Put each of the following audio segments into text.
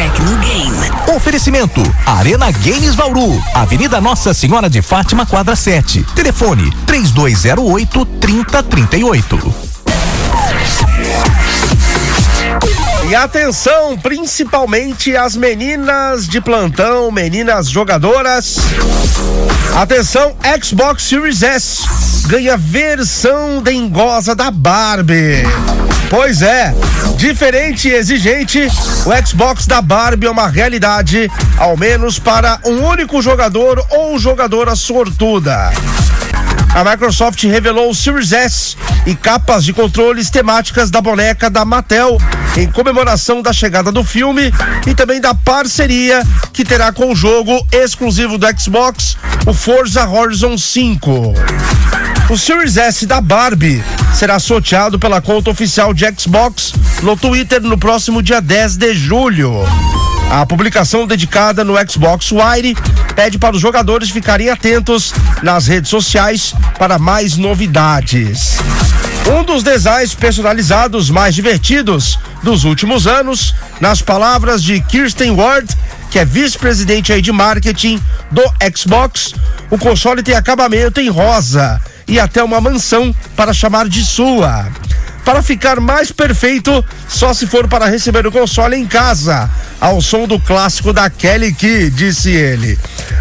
Tecnogame. Oferecimento Arena Games Bauru, Avenida Nossa Senhora de Fátima, quadra 7. Telefone 3208 3038. E atenção, principalmente as meninas de plantão, meninas jogadoras. Atenção, Xbox Series S ganha versão dengosa da Barbie. Pois é, diferente e exigente, o Xbox da Barbie é uma realidade, ao menos para um único jogador ou jogadora sortuda. A Microsoft revelou o Series S e capas de controles temáticas da boneca da Mattel em comemoração da chegada do filme e também da parceria que terá com o jogo exclusivo do Xbox, o Forza Horizon 5. O Series S da Barbie será sorteado pela conta oficial de Xbox no Twitter no próximo dia 10 de julho. A publicação dedicada no Xbox Wire pede para os jogadores ficarem atentos nas redes sociais para mais novidades. Um dos designs personalizados mais divertidos dos últimos anos, nas palavras de Kirsten Ward, que é vice-presidente de marketing do Xbox, o console tem acabamento em rosa e até uma mansão para chamar de sua. Para ficar mais perfeito, só se for para receber o console em casa, ao som do clássico da Kelly Key, disse ele.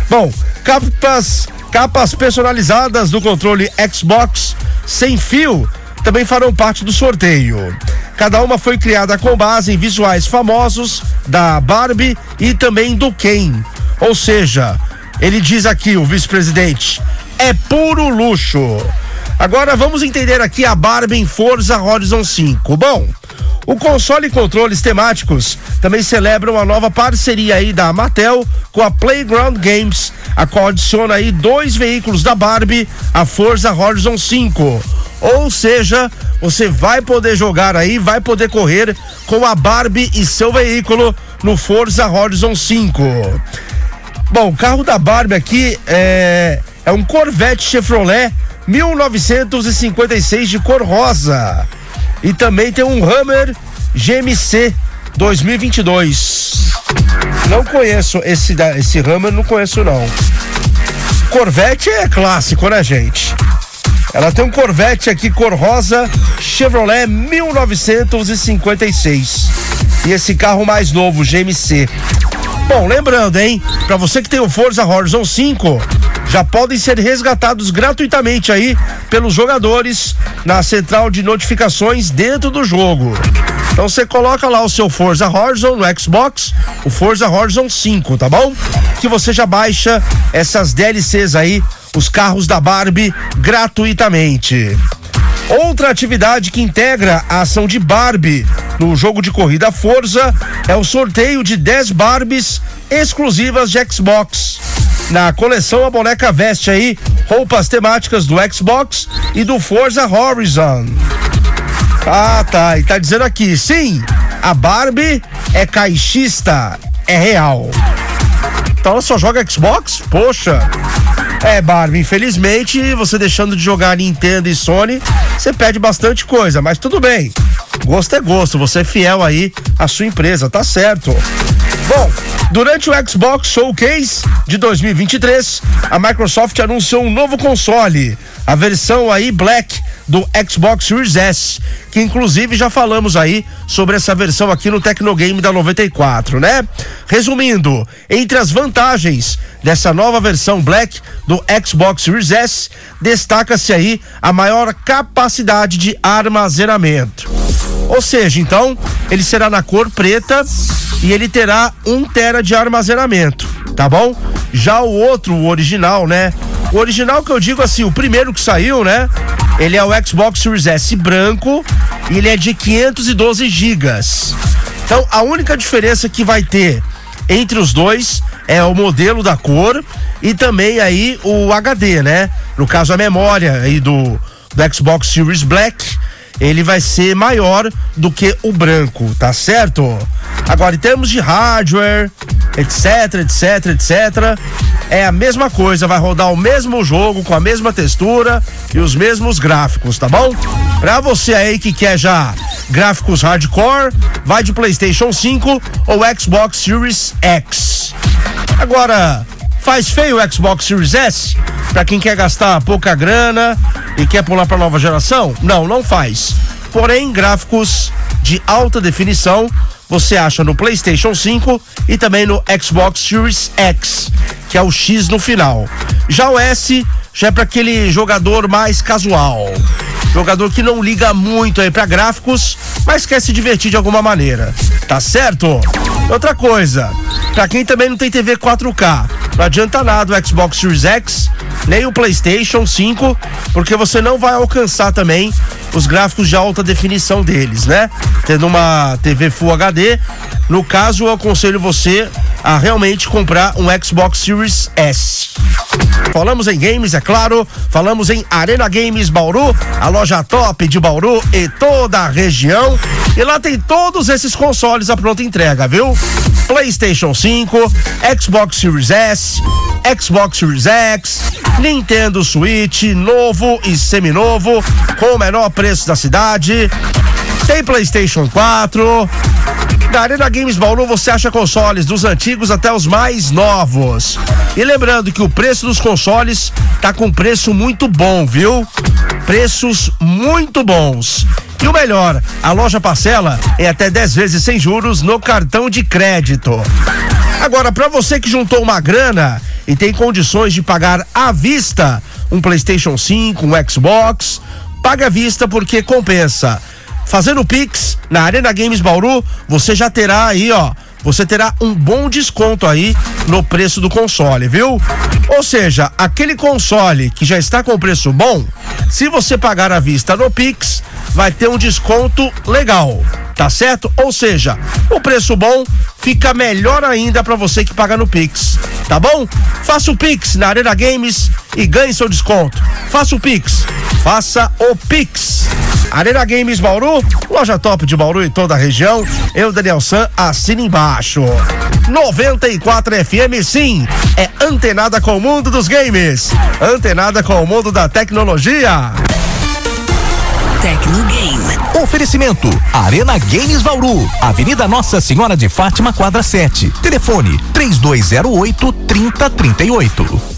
Bom, capas, capas personalizadas do controle Xbox sem fio também farão parte do sorteio. Cada uma foi criada com base em visuais famosos da Barbie e também do Ken. Ou seja, ele diz aqui, o vice-presidente, é puro luxo. Agora vamos entender aqui a Barbie em Forza Horizon 5. Bom, o console e controles temáticos também celebram a nova parceria aí da Mattel com a Playground Games, a qual adiciona aí dois veículos da Barbie a Forza Horizon 5. Ou seja, você vai poder jogar aí, vai poder correr com a Barbie e seu veículo no Forza Horizon 5. Bom, o carro da Barbie aqui é, é um Corvette Chevrolet 1956 de cor rosa. E também tem um Hammer GMC 2022. Não conheço esse esse Hammer, não conheço não. Corvette é clássico, né, gente? Ela tem um Corvette aqui cor rosa Chevrolet 1956. E esse carro mais novo, GMC. Bom, lembrando, hein? Para você que tem o Forza Horizon 5, já podem ser resgatados gratuitamente aí pelos jogadores na central de notificações dentro do jogo. Então você coloca lá o seu Forza Horizon no Xbox, o Forza Horizon 5, tá bom? Que você já baixa essas DLCs aí, os carros da Barbie gratuitamente. Outra atividade que integra a ação de Barbie no jogo de corrida Forza é o sorteio de 10 Barbies exclusivas de Xbox. Na coleção, a boneca veste aí roupas temáticas do Xbox e do Forza Horizon. Ah, tá. E tá dizendo aqui, sim, a Barbie é caixista, é real. Então ela só joga Xbox? Poxa. É, Barbie, infelizmente, você deixando de jogar Nintendo e Sony, você perde bastante coisa, mas tudo bem. Gosto é gosto, você é fiel aí à sua empresa, tá certo. Bom, durante o Xbox Showcase de 2023, a Microsoft anunciou um novo console, a versão aí Black do Xbox Series S, que inclusive já falamos aí sobre essa versão aqui no Tecnogame da 94, né? Resumindo, entre as vantagens dessa nova versão Black do Xbox Series S, destaca-se aí a maior capacidade de armazenamento. Ou seja, então, ele será na cor preta e ele terá um tera de armazenamento, tá bom? Já o outro, o original, né? O original que eu digo assim, o primeiro que saiu, né? Ele é o Xbox Series S branco e ele é de 512 gigas. Então, a única diferença que vai ter entre os dois é o modelo da cor e também aí o HD, né? No caso a memória aí do, do Xbox Series Black ele vai ser maior do que o branco, tá certo? Agora, em termos de hardware, etc, etc, etc. É a mesma coisa, vai rodar o mesmo jogo com a mesma textura e os mesmos gráficos, tá bom? Pra você aí que quer já gráficos hardcore, vai de PlayStation 5 ou Xbox Series X. Agora, faz feio o Xbox Series S? Pra quem quer gastar pouca grana e quer pular pra nova geração? Não, não faz. Porém, gráficos de alta definição você acha no PlayStation 5 e também no Xbox Series X, que é o X no final. Já o S já é para aquele jogador mais casual. Jogador que não liga muito aí para gráficos, mas quer se divertir de alguma maneira. Tá certo? Outra coisa, para quem também não tem TV 4K, não adianta nada o Xbox Series X, nem o PlayStation 5, porque você não vai alcançar também os gráficos de alta definição deles, né? Tendo uma TV Full HD, no caso eu aconselho você a realmente comprar um Xbox Series S. Falamos em games, é claro. Falamos em Arena Games Bauru, a loja top de Bauru e toda a região. E lá tem todos esses consoles à pronta entrega, viu? PlayStation 5, Xbox Series S, Xbox Series X, Nintendo Switch, novo e seminovo, com o menor preço da cidade. Tem PlayStation 4. Na Arena Games Bauru você acha consoles dos antigos até os mais novos. E lembrando que o preço dos consoles tá com preço muito bom, viu? Preços muito bons. E o melhor, a loja parcela é até 10 vezes sem juros no cartão de crédito. Agora, para você que juntou uma grana e tem condições de pagar à vista um PlayStation 5, um Xbox, paga à vista porque compensa. Fazendo Pix na Arena Games Bauru, você já terá aí, ó, você terá um bom desconto aí no preço do console, viu? Ou seja, aquele console que já está com preço bom, se você pagar à vista no Pix, vai ter um desconto legal, tá certo? Ou seja, o preço bom fica melhor ainda para você que paga no Pix, tá bom? Faça o Pix na Arena Games e ganhe seu desconto. Faça o Pix, faça o Pix. Arena Games Bauru, loja top de Bauru e toda a região. Eu, Daniel San, assina embaixo. 94 FM, sim, é antenada com o mundo dos games, antenada com o mundo da tecnologia. Tecnogame. Oferecimento: Arena Games Bauru, Avenida Nossa Senhora de Fátima, quadra 7. Telefone: 3208 3038.